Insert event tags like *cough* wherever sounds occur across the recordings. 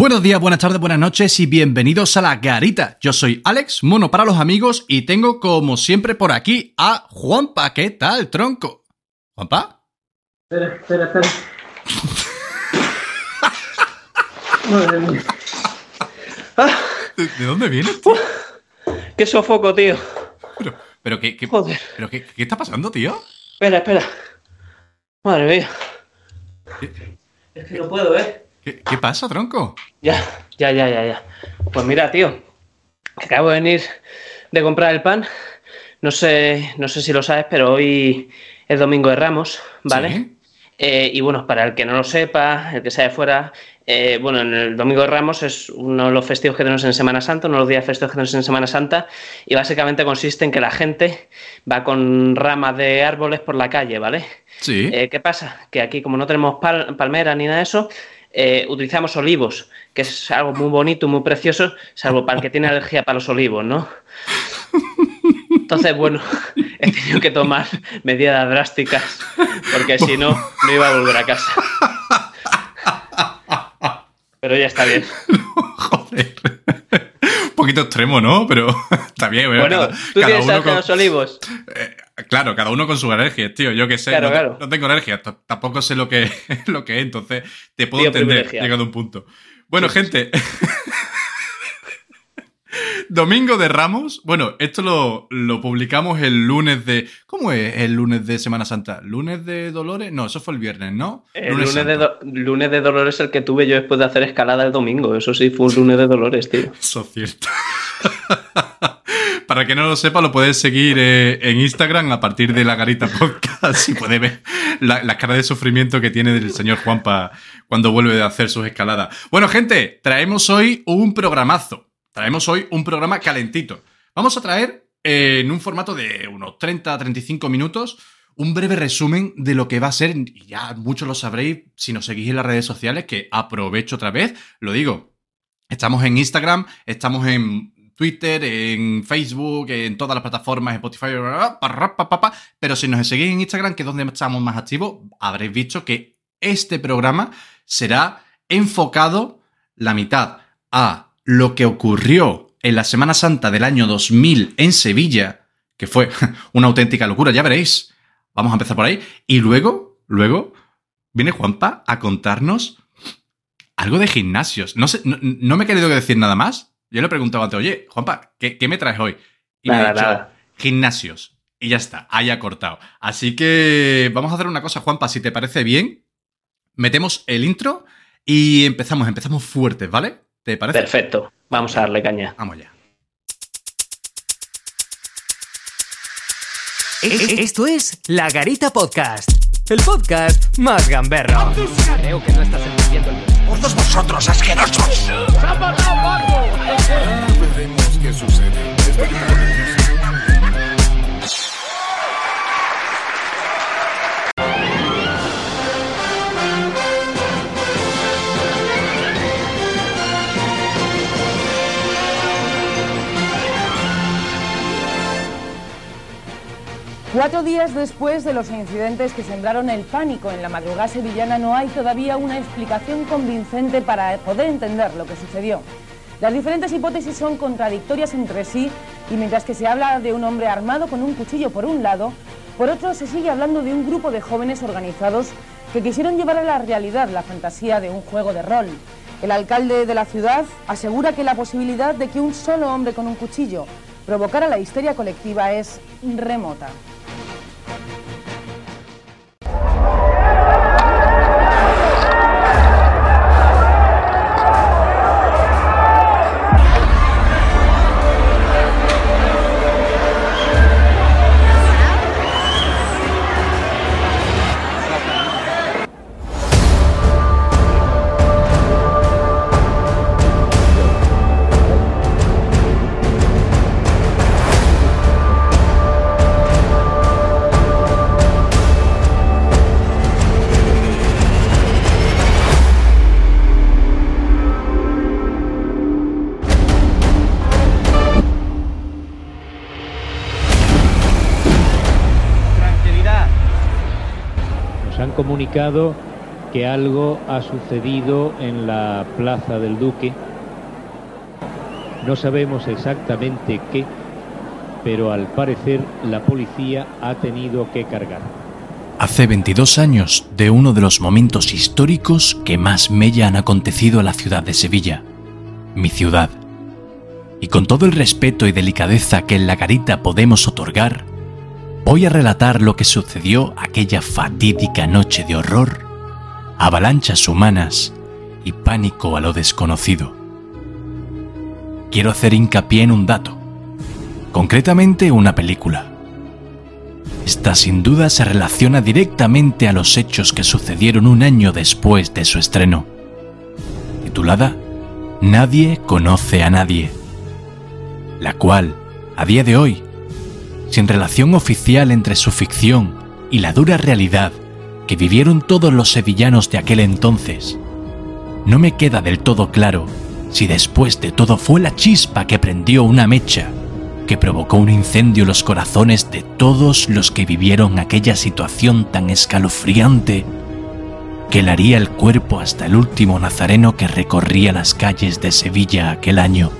Buenos días, buenas tardes, buenas noches y bienvenidos a la garita. Yo soy Alex, mono para los amigos, y tengo como siempre por aquí a Juanpa. ¿Qué tal, tronco? ¿Juanpa? Espera, espera, espera. *laughs* Madre mía. Ah, ¿De, de dónde vienes, tío? qué sofoco, tío. Pero, pero, ¿qué, qué- Joder. pero qué, qué está pasando, tío? Espera, espera. Madre mía. ¿Qué, Es que no puedo, ¿eh? Qué- qué pasa, tronco? Ya, ya, ya, ya, ya. Pues mira, tío. Acabo de venir de comprar el pan. No sé, no sé si lo sabes, pero hoy es domingo de Ramos, ¿vale? ¿Sí? Eh, y bueno, para el que no lo sepa, el que sea de fuera, eh, bueno, en el Domingo de Ramos es uno de los festivos que tenemos en Semana Santa, uno de los días festivos que tenemos en Semana Santa, y básicamente consiste en que la gente va con ramas de árboles por la calle, ¿vale? Sí. Eh, ¿Qué pasa? Que aquí, como no tenemos pal- palmeras ni nada de eso, eh, utilizamos olivos, que es algo muy bonito, muy precioso, salvo para el que tiene alergia para los olivos, ¿no? Entonces, bueno, he tenido que tomar medidas drásticas, porque si no, no iba a volver a casa. Pero ya está bien. Joder. Un poquito extremo, ¿no? Pero *laughs* está bien. Bueno, cada- ¿tú tienes alergia a con- los olivos? Eh, claro, cada uno con sus alergias, tío. Yo que sé, Claro, no, te- claro. no tengo alergia, t- tampoco sé lo que, *laughs* lo que es, entonces te puedo Tío entender llegado a un punto. Bueno, gente. *laughs* Domingo de Ramos. Bueno, esto lo, lo publicamos el lunes de. ¿Cómo es el lunes de Semana Santa? ¿Lunes de Dolores? No, eso fue el viernes, ¿no? El lunes, de, do- lunes de dolores el que tuve yo después de hacer escalada el domingo. Eso sí, fue un lunes de dolores, tío. *laughs* Eso es cierto. Para que no lo sepa, lo puedes seguir eh, en Instagram a partir de la Garita Podcast y puedes ver la, la cara de sufrimiento que tiene el señor Juanpa cuando vuelve de hacer sus escaladas. Bueno, gente, traemos hoy un programazo. Traemos hoy un programa calentito. Vamos a traer eh, en un formato de unos 30-35 minutos un breve resumen de lo que va a ser, y ya muchos lo sabréis si nos seguís en las redes sociales, que aprovecho otra vez, lo digo, Estamos en Instagram, estamos en Twitter, en Facebook, en todas las plataformas, Spotify, pa, pa. pero si nos seguís en Instagram, que es donde estamos más activos, habréis visto que este programa será enfocado la mitad a lo que ocurrió en la Semana Santa del año 2000 en Sevilla, que fue *laughs* una auténtica locura, ya veréis. Vamos a empezar por ahí. Y luego, luego, viene Juanpa a contarnos algo de gimnasios. No, sé, no, no me he querido decir nada más. Yo le he preguntado antes, oye, Juanpa, ¿qué, qué me traes hoy? Y me Nada, ha dicho, nada. gimnasios. Y ya está, haya cortado. Así que vamos a hacer una cosa, Juanpa, si te parece bien. Metemos el intro y empezamos, empezamos fuertes, ¿vale? ¿Te parece? Perfecto. Vamos a darle caña. Vamos ya. E- e- Esto es La Garita Podcast, el podcast más gamberro. Creo que no estás entendiendo el todos vosotros asquerosos. Cuatro días después de los incidentes que sembraron el pánico en la madrugada sevillana, no hay todavía una explicación convincente para poder entender lo que sucedió. Las diferentes hipótesis son contradictorias entre sí y mientras que se habla de un hombre armado con un cuchillo por un lado, por otro se sigue hablando de un grupo de jóvenes organizados que quisieron llevar a la realidad la fantasía de un juego de rol. El alcalde de la ciudad asegura que la posibilidad de que un solo hombre con un cuchillo provocara la histeria colectiva es remota. Comunicado que algo ha sucedido en la Plaza del Duque. No sabemos exactamente qué, pero al parecer la policía ha tenido que cargar. Hace 22 años de uno de los momentos históricos que más mella han acontecido a la ciudad de Sevilla, mi ciudad. Y con todo el respeto y delicadeza que en la garita podemos otorgar, voy a relatar lo que sucedió aquella fatídica noche de horror, avalanchas humanas y pánico a lo desconocido. Quiero hacer hincapié en un dato, concretamente una película. Esta sin duda se relaciona directamente a los hechos que sucedieron un año después de su estreno, titulada Nadie conoce a nadie, la cual, a día de hoy, sin relación oficial entre su ficción y la dura realidad que vivieron todos los sevillanos de aquel entonces, no me queda del todo claro si después de todo fue la chispa que prendió una mecha que provocó un incendio en los corazones de todos los que vivieron aquella situación tan escalofriante que haría el cuerpo hasta el último nazareno que recorría las calles de Sevilla aquel año.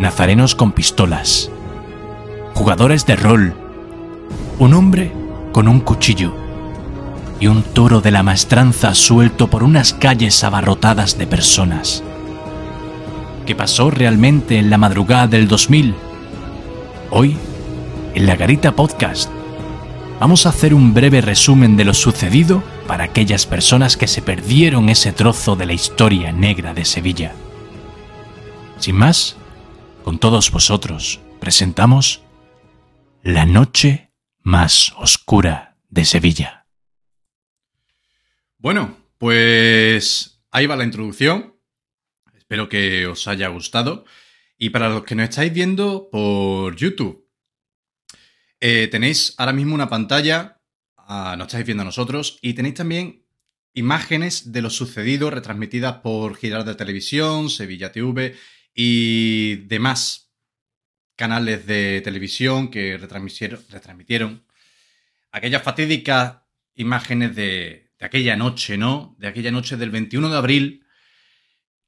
Nazarenos con pistolas, jugadores de rol, un hombre con un cuchillo y un toro de la maestranza suelto por unas calles abarrotadas de personas. ¿Qué pasó realmente en la madrugada del 2000? Hoy, en la Garita Podcast, vamos a hacer un breve resumen de lo sucedido para aquellas personas que se perdieron ese trozo de la historia negra de Sevilla. Sin más, con todos vosotros presentamos La noche más oscura de Sevilla. Bueno, pues ahí va la introducción. Espero que os haya gustado. Y para los que nos estáis viendo por YouTube, eh, tenéis ahora mismo una pantalla, ah, nos estáis viendo a nosotros, y tenéis también imágenes de lo sucedido retransmitidas por Girar de Televisión, Sevilla TV y demás canales de televisión que retransmitieron, retransmitieron aquellas fatídicas imágenes de, aquella noche, ¿no? De aquella noche del 21 de abril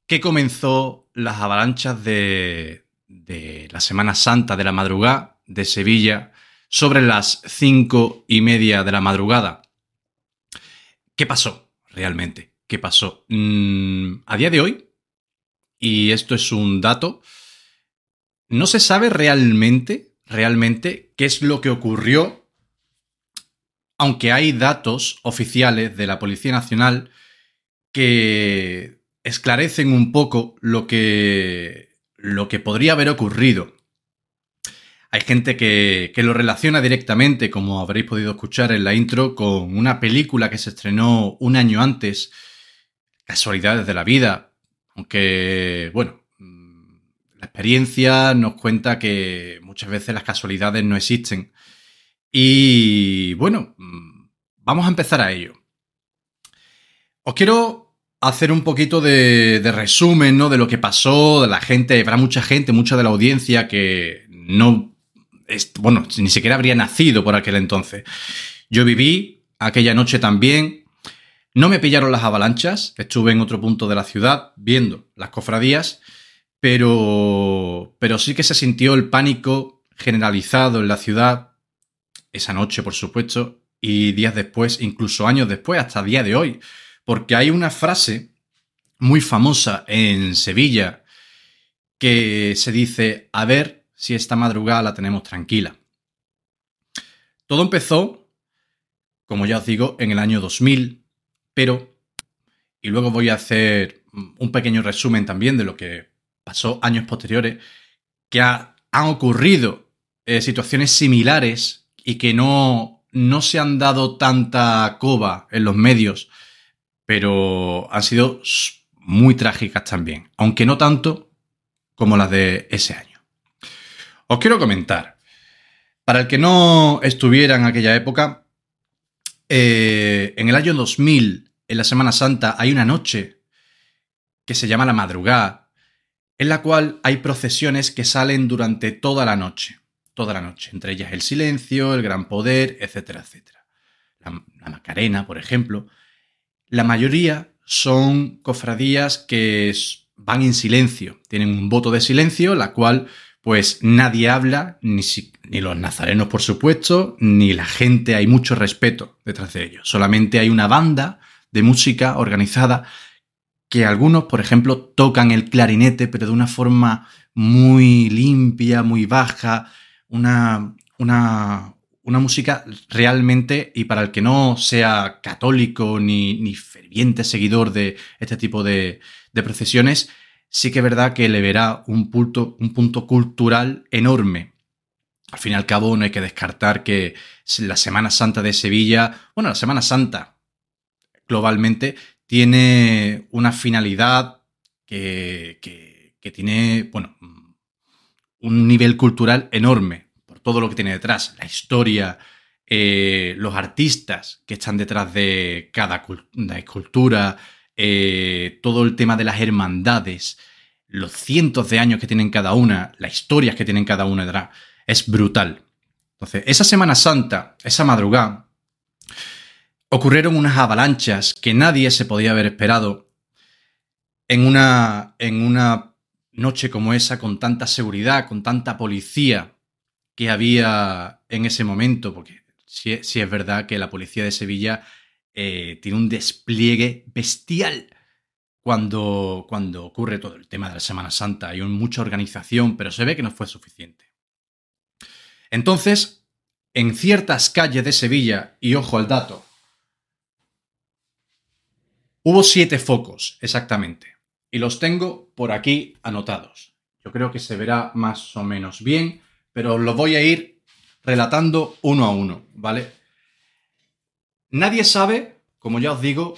que comenzó las avalanchas de, de la Semana Santa de la madrugada de Sevilla sobre las cinco y media de la madrugada. ¿Qué pasó realmente? ¿Qué pasó? Mm, a día de hoy, y esto es un dato, no se sabe realmente, realmente, qué es lo que ocurrió, aunque hay datos oficiales de la Policía Nacional que esclarecen un poco lo que, lo que podría haber ocurrido. Hay gente que, que, lo relaciona directamente, como habréis podido escuchar en la intro, con una película que se estrenó un año antes, Casualidades de la Vida, aunque, bueno, la experiencia nos cuenta que muchas veces las casualidades no existen. Y bueno, vamos a empezar a ello. Os quiero hacer un poquito de, resumen, ¿no? De lo que pasó, de la gente, habrá mucha gente, mucha de la audiencia que no, bueno, ni siquiera habría nacido por aquel entonces. Yo viví aquella noche también. No me pillaron las avalanchas, estuve en otro punto de la ciudad viendo las cofradías, pero, pero sí que se sintió el pánico generalizado en la ciudad esa noche, por supuesto, y días después, incluso años después, hasta el día de hoy porque hay una frase muy famosa en Sevilla que se dice, a ver si esta madrugada la tenemos tranquila. Todo empezó, como ya os digo, en el año 2000, pero, y luego voy a hacer un pequeño resumen también de lo que pasó años posteriores, que ha, han ocurrido eh, situaciones similares y que no, no se han dado tanta coba en los medios pero han sido muy trágicas también, aunque no tanto como las de ese año. Os quiero comentar, para el que no estuviera en aquella época, eh, en el año 2000, en la Semana Santa, hay una noche que se llama la madrugada, en la cual hay procesiones que salen durante toda la noche, toda la noche, entre ellas el silencio, el gran poder, etcétera, etcétera. La, Macarena, por ejemplo, la mayoría son cofradías que van en silencio, tienen un voto de silencio, la cual pues nadie habla, ni, ni los nazarenos por supuesto, ni la gente, hay mucho respeto detrás de ellos. Solamente hay una banda de música organizada que algunos, por ejemplo, tocan el clarinete, pero de una forma muy limpia, muy baja, una, una, una música realmente, y para el que no sea católico ni, ni ferviente seguidor de este tipo de, de procesiones, sí que es verdad que le verá un punto, un punto cultural enorme. Al fin y al cabo, no hay que descartar que la Semana Santa de Sevilla, bueno, la Semana Santa globalmente, tiene una finalidad que, que- tiene, bueno, un nivel cultural enorme por todo lo que tiene detrás, la historia, eh, los artistas que están detrás de cada escultura, eh, todo el tema de las hermandades, los cientos de años que tienen cada una, las historias que tienen cada una detrás, es brutal. Entonces, esa Semana Santa, esa madrugada, ocurrieron unas avalanchas que nadie se podía haber esperado en una, en una noche como esa, con tanta seguridad, con tanta policía que había en ese momento, porque sí, sí es verdad que la policía de Sevilla eh, tiene un despliegue bestial cuando, cuando ocurre todo el tema de la Semana Santa. Hay mucha organización, pero se ve que no fue suficiente. Entonces, en ciertas calles de Sevilla, y ojo al dato, hubo siete focos exactamente, y los tengo por aquí anotados. Yo creo que se verá más o menos bien, pero lo voy a ir relatando uno a uno, ¿vale? Nadie sabe, como ya os digo,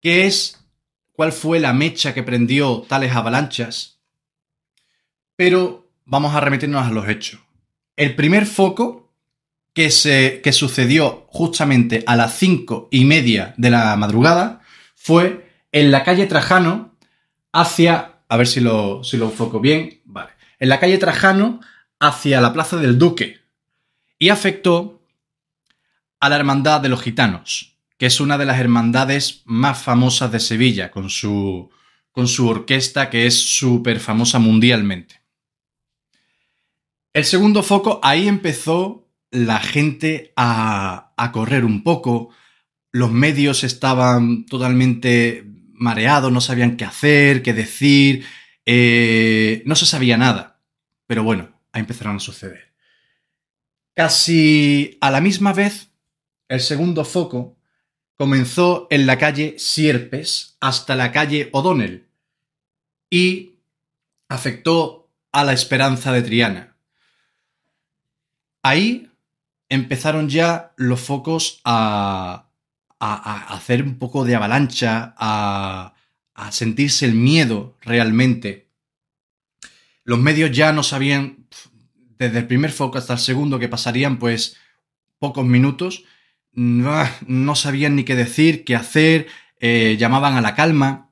qué es, cuál fue la mecha que prendió tales avalanchas, pero vamos a remitirnos a los hechos. El primer foco que, se, que sucedió justamente a las cinco y media de la madrugada fue en la calle Trajano hacia, a ver si lo, si lo enfoco bien, vale, en la calle Trajano hacia la Plaza del Duque y afectó a la Hermandad de los Gitanos, que es una de las hermandades más famosas de Sevilla, con su, con su orquesta que es súper famosa mundialmente. El segundo foco, ahí empezó la gente a, a correr un poco, los medios estaban totalmente mareados, no sabían qué hacer, qué decir, eh, no se sabía nada. Pero bueno, ahí empezaron a suceder. Casi a la misma vez, el segundo foco comenzó en la calle Sierpes hasta la calle O'Donnell y afectó a la Esperanza de Triana. Ahí empezaron ya los focos a, a, hacer un poco de avalancha, a, sentirse el miedo realmente. Los medios ya no sabían, desde el primer foco hasta el segundo, que pasarían pues pocos minutos, no, no sabían ni qué decir, qué hacer, eh, llamaban a la calma.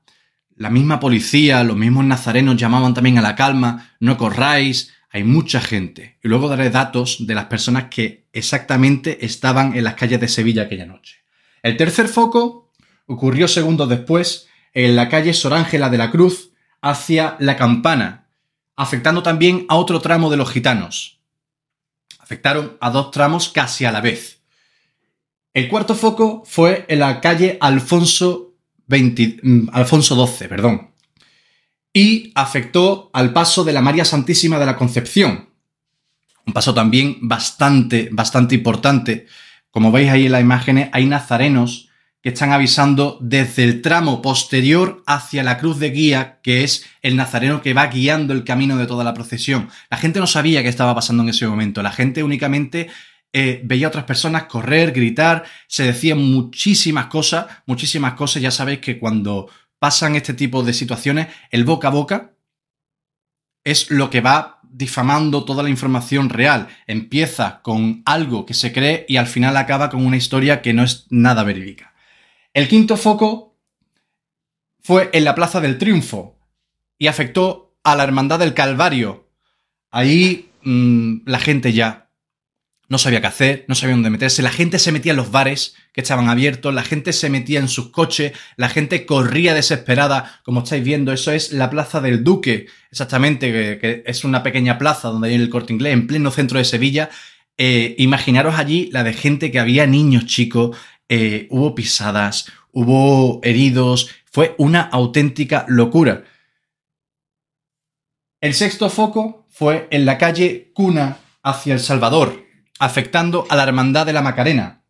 La misma policía, los mismos nazarenos llamaban también a la calma, no corráis, hay mucha gente. Y luego daré datos de las personas que exactamente estaban en las calles de Sevilla aquella noche. El tercer foco ocurrió segundos después en la calle Sor Ángela de la Cruz hacia la Campana, afectando también a otro tramo de los gitanos. Afectaron a dos tramos casi a la vez. El cuarto foco fue en la calle Alfonso, 20 mm, Alfonso XII, perdón, y afectó al paso de la María Santísima de la Concepción. Un paso también bastante, bastante importante. Como veis ahí en las imágenes, hay nazarenos que están avisando desde el tramo posterior hacia la cruz de guía, que es el nazareno que va guiando el camino de toda la procesión. La gente no sabía qué estaba pasando en ese momento. La gente únicamente eh, veía a otras personas correr, gritar, se decían muchísimas cosas, muchísimas cosas. Ya sabéis que cuando pasan este tipo de situaciones, el boca a boca es lo que va difamando toda la información real. Empieza con algo que se cree y al final acaba con una historia que no es nada verídica. El quinto foco fue en la Plaza del Triunfo y afectó a la Hermandad del Calvario. Ahí mmm, la gente ya no sabía qué hacer, no sabía dónde meterse, la gente se metía en los bares que estaban abiertos, la gente se metía en sus coches, la gente corría desesperada, como estáis viendo, eso es la Plaza del Duque, exactamente, que, es una pequeña plaza donde hay el corte inglés, en pleno centro de Sevilla. Eh, imaginaros allí la de gente que había niños chicos, eh, hubo pisadas, hubo heridos, fue una auténtica locura. El sexto foco fue en la calle Cuna hacia El Salvador, afectando a la Hermandad de la Macarena.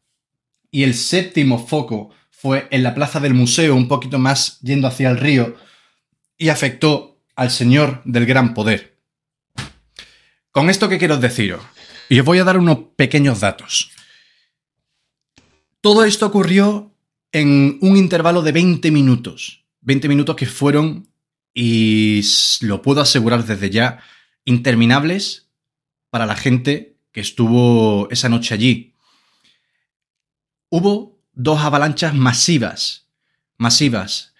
Y el séptimo foco fue en la plaza del museo, un poquito más yendo hacia el río, y afectó al Señor del Gran Poder. Con esto que quiero deciros, y os voy a dar unos pequeños datos. Todo esto ocurrió en un intervalo de 20 minutos. 20 minutos que fueron, y lo puedo asegurar desde ya, interminables para la gente estuvo esa noche allí. Hubo dos avalanchas masivas, masivas,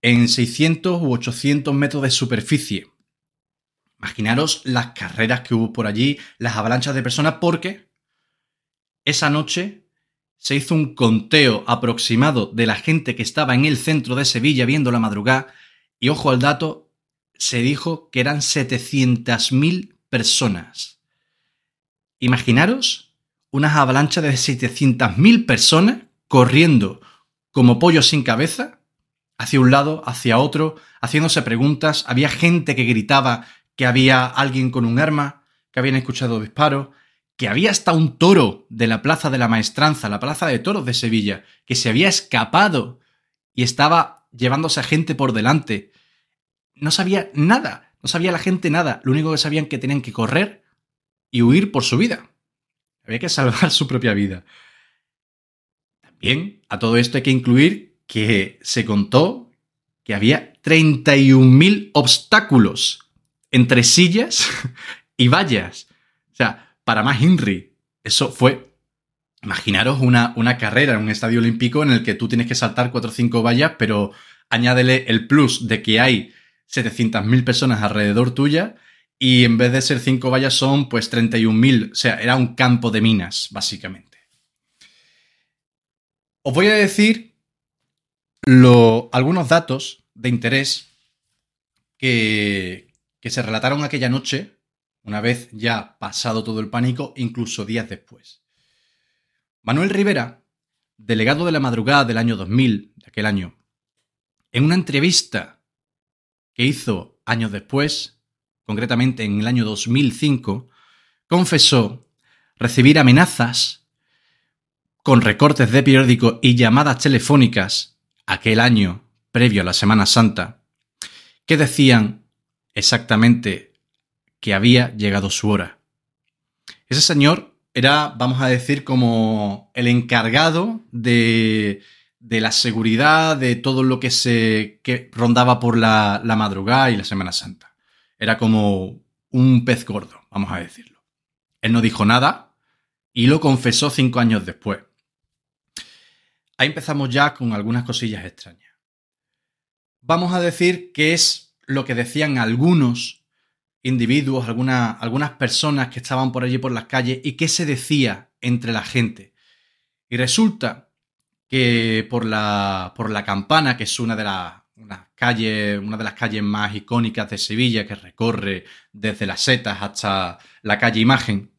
en 600 u 800 metros de superficie. Imaginaros las carreras que hubo por allí, las avalanchas de personas, porque esa noche se hizo un conteo aproximado de la gente que estaba en el centro de Sevilla viendo la madrugada, y ojo al dato, se dijo que eran 700.000 personas. Imaginaros unas avalanchas de 700.000 personas corriendo como pollos sin cabeza, hacia un lado, hacia otro, haciéndose preguntas. Había gente que gritaba que había alguien con un arma, que habían escuchado disparos, que había hasta un toro de la Plaza de la Maestranza, la Plaza de Toros de Sevilla, que se había escapado y estaba llevándose a gente por delante. No sabía nada, no sabía la gente nada, lo único que sabían que tenían que correr y huir por su vida. Había que salvar su propia vida. También a todo esto hay que incluir que se contó que había 31.000 obstáculos entre sillas y vallas. O sea, para más Henry, eso fue, imaginaros una, una carrera en un estadio olímpico en el que tú tienes que saltar 4 o 5 vallas, pero añádele el plus de que hay 700.000 personas alrededor tuya y en vez de ser 5 vallas son pues 31.000. O sea, era un campo de minas, básicamente. Os voy a decir lo, algunos datos de interés que, que se relataron aquella noche, una vez ya pasado todo el pánico, incluso días después. Manuel Rivera, delegado de la madrugada del año 2000, de aquel año, en una entrevista que hizo años después, concretamente en el año 2005, confesó recibir amenazas con recortes de periódico y llamadas telefónicas aquel año previo a la Semana Santa, que decían exactamente que había llegado su hora. Ese señor era, vamos a decir, como el encargado de, de la seguridad de todo lo que se que rondaba por la, la madrugada y la Semana Santa. Era como un pez gordo, vamos a decirlo. Él no dijo nada y lo confesó cinco años después. Ahí empezamos ya con algunas cosillas extrañas. Vamos a decir que es lo que decían algunos individuos, algunas personas que estaban por allí por las calles y qué se decía entre la gente. Y resulta que por la, por la campana, que es una de, las una, calle, una de las calles más icónicas de Sevilla, que recorre desde las setas hasta la calle Imagen,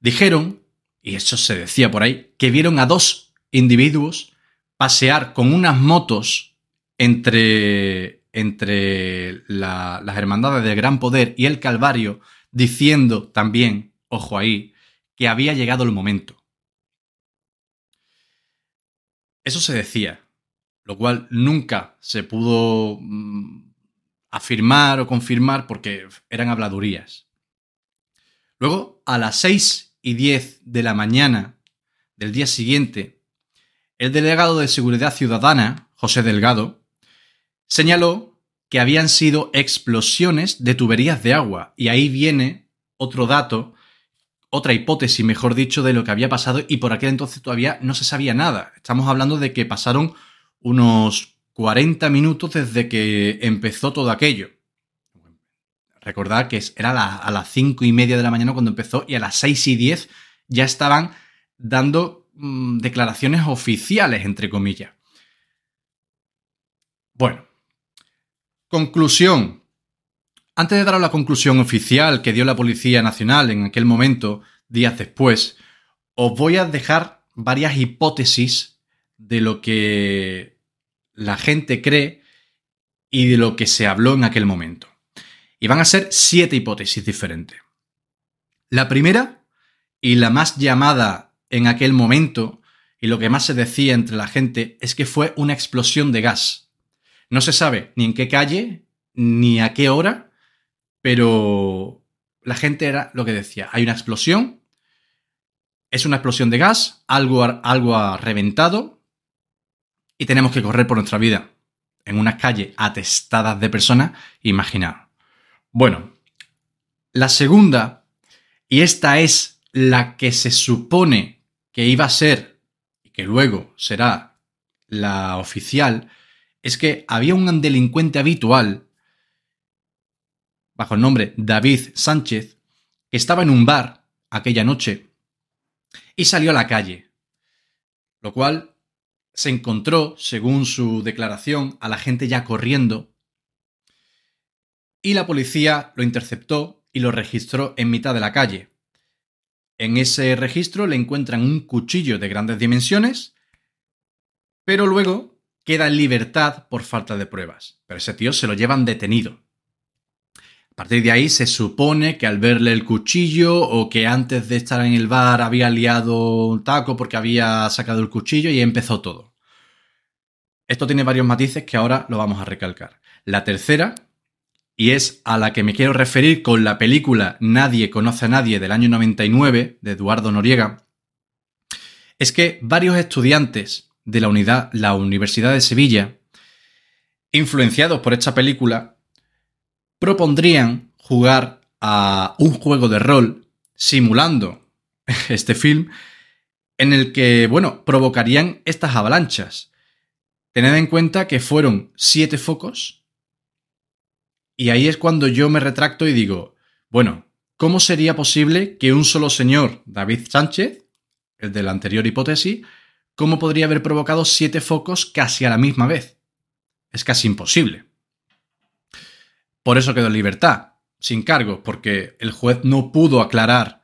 dijeron, y eso se decía por ahí, que vieron a dos individuos pasear con unas motos entre, entre la, las hermandades del Gran Poder y el Calvario, diciendo también, ojo ahí, que había llegado el momento. Eso se decía, lo cual nunca se pudo mm, afirmar o confirmar porque eran habladurías. Luego, a las 6 y 10 de la mañana del día siguiente, el delegado de Seguridad Ciudadana, José Delgado, señaló que habían sido explosiones de tuberías de agua. Y ahí viene otro dato, otra hipótesis, mejor dicho, de lo que había pasado y por aquel entonces todavía no se sabía nada. Estamos hablando de que pasaron unos 40 minutos desde que empezó todo aquello. Recordad que era a las cinco y media de la mañana cuando empezó y a las seis y diez ya estaban dando mm, declaraciones oficiales, entre comillas. Bueno, conclusión. Antes de dar la conclusión oficial que dio la Policía Nacional en aquel momento, días después, os voy a dejar varias hipótesis de lo que la gente cree y de lo que se habló en aquel momento. Y van a ser siete hipótesis diferentes. La primera, y la más llamada en aquel momento, y lo que más se decía entre la gente, es que fue una explosión de gas. No se sabe ni en qué calle, ni a qué hora, pero la gente era lo que decía. Hay una explosión, es una explosión de gas, algo, algo ha reventado y tenemos que correr por nuestra vida en unas calles atestadas de personas, imaginar. Bueno, la segunda, y esta es la que se supone que iba a ser y que luego será la oficial, es que había un delincuente habitual bajo el nombre David Sánchez, que estaba en un bar aquella noche y salió a la calle, lo cual se encontró, según su declaración, a la gente ya corriendo y la policía lo interceptó y lo registró en mitad de la calle. En ese registro le encuentran un cuchillo de grandes dimensiones, pero luego queda en libertad por falta de pruebas. Pero ese tío se lo llevan detenido. A partir de ahí se supone que al verle el cuchillo o que antes de estar en el bar había liado un taco porque había sacado el cuchillo y empezó todo. Esto tiene varios matices que ahora lo vamos a recalcar. La tercera, y es a la que me quiero referir con la película Nadie conoce a nadie del año 99 de Eduardo Noriega, es que varios estudiantes de la, unidad, la Universidad de Sevilla, influenciados por esta película, propondrían jugar a un juego de rol simulando *laughs* este film en el que, bueno, provocarían estas avalanchas. Tened en cuenta que fueron siete focos y ahí es cuando yo me retracto y digo, bueno, ¿cómo sería posible que un solo señor, David Sánchez, el de la anterior hipótesis, cómo podría haber provocado siete focos casi a la misma vez? Es casi imposible. Por eso quedó en libertad, sin cargos, porque el juez no pudo aclarar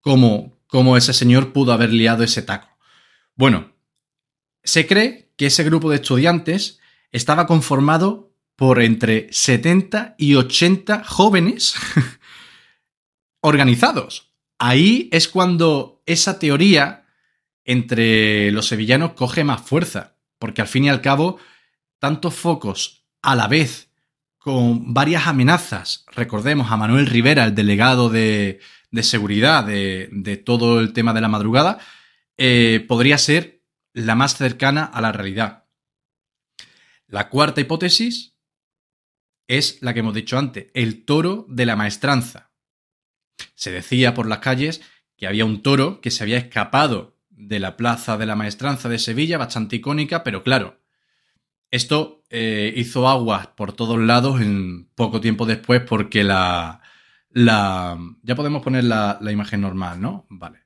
cómo, cómo ese señor pudo haber liado ese taco. Bueno, se cree que ese grupo de estudiantes estaba conformado por entre 70 y 80 jóvenes *laughs* organizados. Ahí es cuando esa teoría entre los sevillanos coge más fuerza, porque al fin y al cabo, tantos focos a la vez, con varias amenazas, recordemos a Manuel Rivera, el delegado de, de seguridad de, de, todo el tema de la madrugada, eh, podría ser la más cercana a la realidad. La cuarta hipótesis es la que hemos dicho antes, el toro de la maestranza. Se decía por las calles que había un toro que se había escapado de la plaza de la maestranza de Sevilla, bastante icónica, pero claro, esto eh, hizo aguas por todos lados en poco tiempo después porque la... la ya podemos poner la, la imagen normal, ¿no? Vale.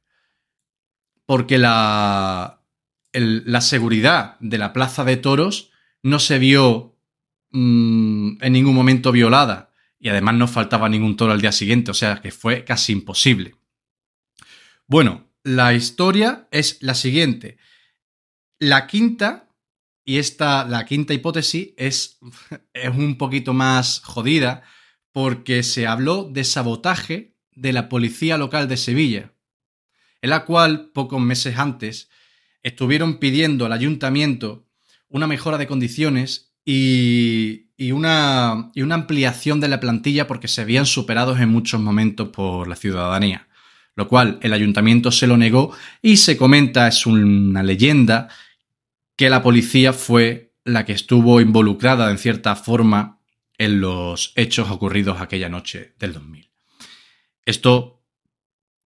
Porque la, el, la seguridad de la plaza de toros no se vio mmm, en ningún momento violada y además no faltaba ningún toro al día siguiente, o sea que fue casi imposible. Bueno, la historia es la siguiente. La quinta, y esta, la quinta hipótesis es, es un poquito más jodida porque se habló de sabotaje de la policía local de Sevilla, en la cual pocos meses antes estuvieron pidiendo al ayuntamiento una mejora de condiciones y, y, una, y, una, ampliación de la plantilla porque se habían superado en muchos momentos por la ciudadanía. Lo cual el ayuntamiento se lo negó y se comenta, es una leyenda, que la policía fue la que estuvo involucrada en cierta forma en los hechos ocurridos aquella noche del 2000. Esto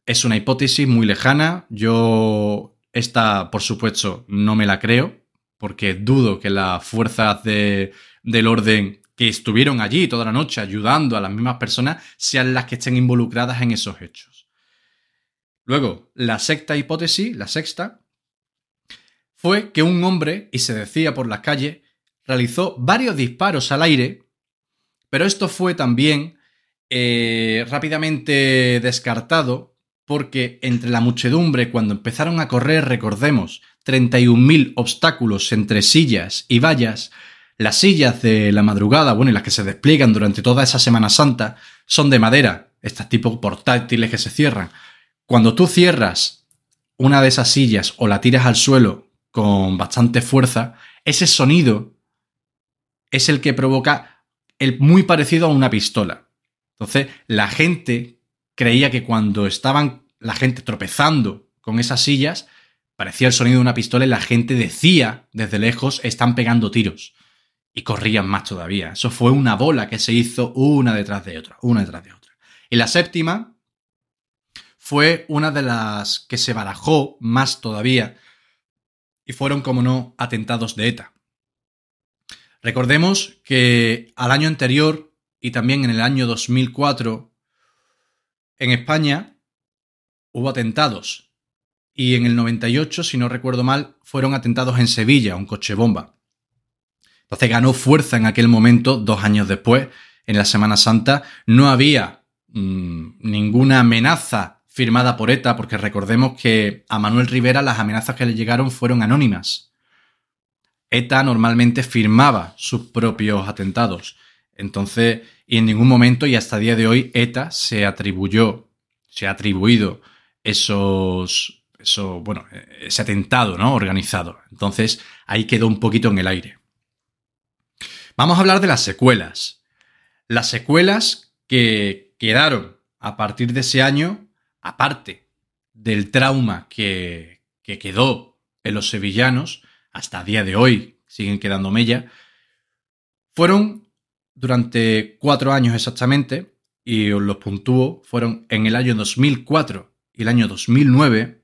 es una hipótesis muy lejana. Yo esta, por supuesto, no me la creo porque dudo que las fuerzas de, del orden que estuvieron allí toda la noche ayudando a las mismas personas sean las que estén involucradas en esos hechos. Luego, la sexta hipótesis, la sexta, fue que un hombre, y se decía por las calles, realizó varios disparos al aire, pero esto fue también eh, rápidamente descartado porque entre la muchedumbre, cuando empezaron a correr, recordemos, 31.000 obstáculos entre sillas y vallas, las sillas de la madrugada, bueno, y las que se despliegan durante toda esa Semana Santa, son de madera, estas tipo portátiles que se cierran. Cuando tú cierras una de esas sillas o la tiras al suelo con bastante fuerza, ese sonido es el que provoca el muy parecido a una pistola. Entonces, la gente creía que cuando estaban la gente tropezando con esas sillas, parecía el sonido de una pistola y la gente decía desde lejos, están pegando tiros. Y corrían más todavía. Eso fue una bola que se hizo una detrás de otra, una detrás de otra. Y la séptima fue una de las que se barajó más todavía y fueron, como no, atentados de ETA. Recordemos que al año anterior y también en el año 2004, en España hubo atentados. Y en el 98, si no recuerdo mal, fueron atentados en Sevilla, un coche bomba. Entonces ganó fuerza en aquel momento, dos años después, en la Semana Santa. No había mmm, ninguna amenaza firmada por ETA, porque recordemos que a Manuel Rivera las amenazas que le llegaron fueron anónimas. ETA normalmente firmaba sus propios atentados. Entonces, y en ningún momento y hasta día de hoy ETA se atribuyó, se ha atribuido esos, eso, bueno, ese atentado, ¿no? Organizado. Entonces, ahí quedó un poquito en el aire. Vamos a hablar de las secuelas. Las secuelas que quedaron a partir de ese año, aparte del trauma que, que quedó en los sevillanos, hasta día de hoy siguen quedando mella, fueron durante cuatro años exactamente, y os los puntúo, fueron en el año 2004 y el año 2009,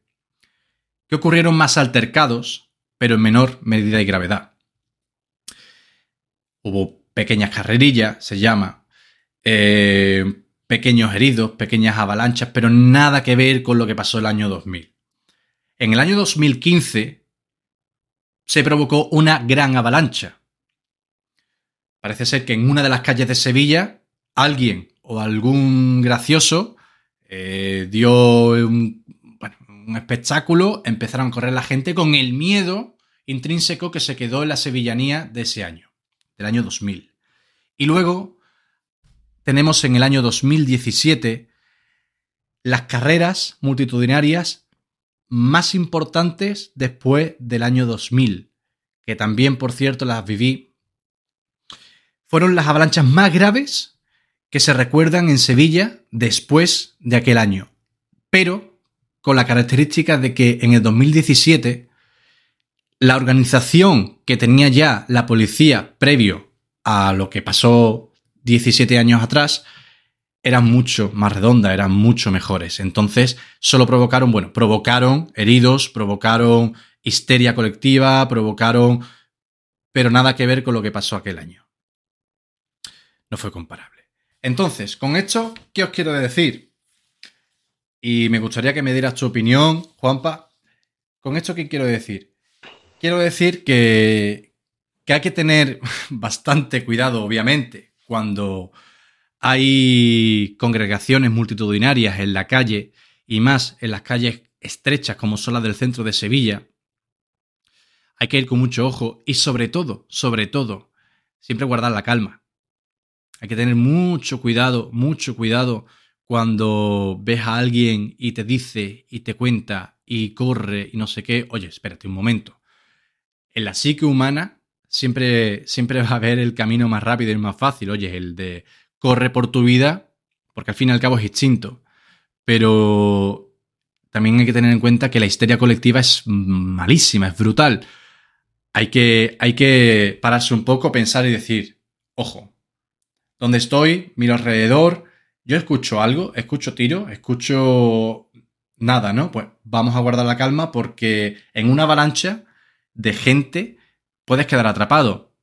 que ocurrieron más altercados, pero en menor medida y gravedad. Hubo pequeñas carrerillas, se llama, eh, pequeños heridos, pequeñas avalanchas, pero nada que ver con lo que pasó el año 2000. En el año 2015 se provocó una gran avalancha, Parece ser que en una de las calles de Sevilla alguien o algún gracioso eh, dio un, un espectáculo, empezaron a correr la gente con el miedo intrínseco que se quedó en la sevillanía de ese año, del año 2000. Y luego tenemos en el año 2017 las carreras multitudinarias más importantes después del año 2000, que también, por cierto, las viví. Fueron las avalanchas más graves que se recuerdan en Sevilla después de aquel año, pero con la característica de que en el 2017 la organización que tenía ya la policía previo a lo que pasó 17 años atrás eran mucho más redonda, eran mucho mejores. Entonces, solo provocaron, bueno, provocaron heridos, provocaron histeria colectiva, provocaron, pero nada que ver con lo que pasó aquel año no fue comparable. Entonces, con esto, ¿qué os quiero decir? Y me gustaría que me dieras tu opinión, Juanpa. ¿Con esto qué quiero decir? Quiero decir que, que hay que tener *laughs* bastante cuidado, obviamente, cuando hay congregaciones multitudinarias en la calle y más en las calles estrechas como son las del centro de Sevilla. Hay que ir con mucho ojo y sobre todo, sobre todo, siempre guardar la calma. Hay que tener mucho cuidado, mucho cuidado cuando ves a alguien y te dice y te cuenta y corre y no sé qué. Oye, espérate un momento. En la psique humana siempre, siempre va a haber el camino más rápido y más fácil. Oye, el de corre por tu vida, porque al fin y al cabo es instinto. Pero también hay que tener en cuenta que la histeria colectiva es malísima, es brutal. Hay que, hay que pararse un poco, pensar y decir, ojo, donde estoy, miro alrededor, yo escucho algo, escucho tiro, escucho nada, ¿no? Pues vamos a guardar la calma porque en una avalancha de gente puedes quedar atrapado.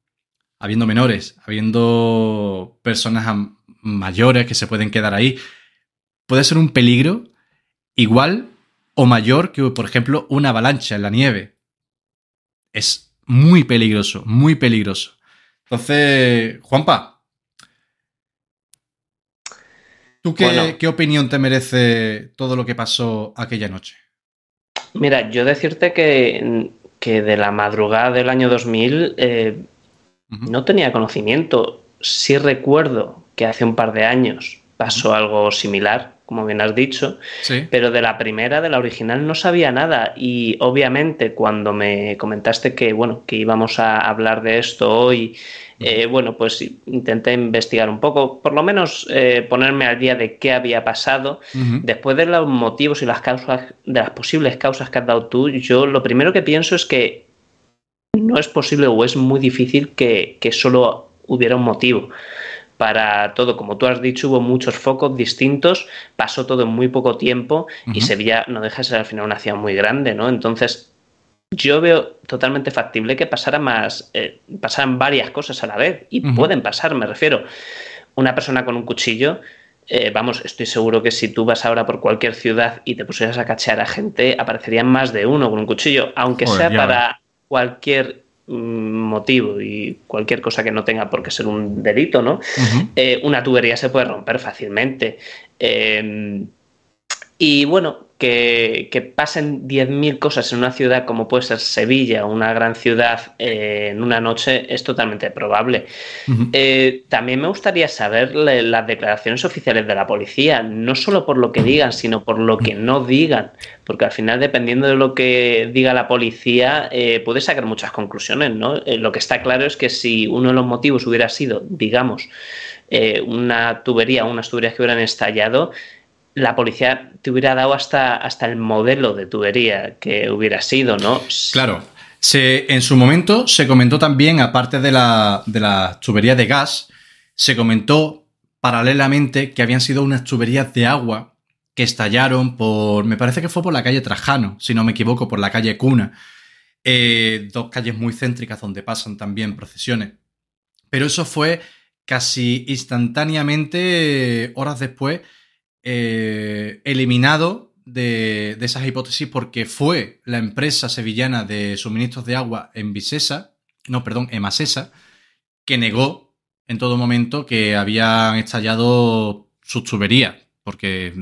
habiendo menores, habiendo personas mayores que se pueden quedar ahí, puede ser un peligro igual o mayor que, por ejemplo, una avalancha en la nieve. Es muy peligroso, muy peligroso. Entonces, Juanpa, ¿tú qué, qué opinión te merece todo lo que pasó aquella noche? Mira, yo decirte que, que de la madrugada del año 2000 eh, no tenía conocimiento. Sí recuerdo que hace un par de años pasó algo similar, como bien has dicho, pero de la primera, de la original, no sabía nada. Y obviamente cuando me comentaste que, bueno, que íbamos a hablar de esto hoy, eh, bueno, pues intenté investigar un poco, por lo menos eh, ponerme al día de qué había pasado. Después de los motivos y las causas, de las posibles causas que has dado tú, yo lo primero que pienso es que no es posible o es muy difícil que, que solo hubiera un motivo para todo. Como tú has dicho, hubo muchos focos distintos, pasó todo en muy poco tiempo y Sevilla no deja de ser al final una ciudad muy grande, ¿no? Entonces, yo veo totalmente factible que pasara más, eh, pasaran varias cosas a la vez y pueden pasar, me refiero. Una persona con un cuchillo, eh, vamos, estoy seguro que si tú vas ahora por cualquier ciudad y te pusieras a cachear a gente, aparecerían más de uno con un cuchillo, aunque sea para cualquier motivo y cualquier cosa que no tenga por qué ser un delito, ¿no? Eh, una tubería se puede romper fácilmente. Eh, y bueno, que, que pasen 10.000 cosas en una ciudad como puede ser Sevilla, una gran ciudad, eh, en una noche, es totalmente probable. Eh, también me gustaría saber las declaraciones oficiales de la policía, no solo por lo que digan, sino por lo que no digan, porque al final, dependiendo de lo que diga la policía, eh, puede sacar muchas conclusiones. ¿no? lo que está claro es que si uno de los motivos hubiera sido, digamos, una tubería, unas tuberías que hubieran estallado, la policía te hubiera dado hasta, hasta el modelo de tubería que hubiera sido, ¿no? Claro. En su momento se comentó también, aparte de la, de la tubería de gas, se comentó paralelamente que habían sido unas tuberías de agua que estallaron por, me parece que fue por la calle Trajano, si no me equivoco, por la calle Cuna. Eh, dos calles muy céntricas donde pasan también procesiones. Pero eso fue casi instantáneamente, horas después, eh, eliminado de, esas hipótesis porque fue la empresa sevillana de suministros de agua en Visesa, no, perdón, en Masesa, que negó en todo momento que habían estallado sus tuberías, porque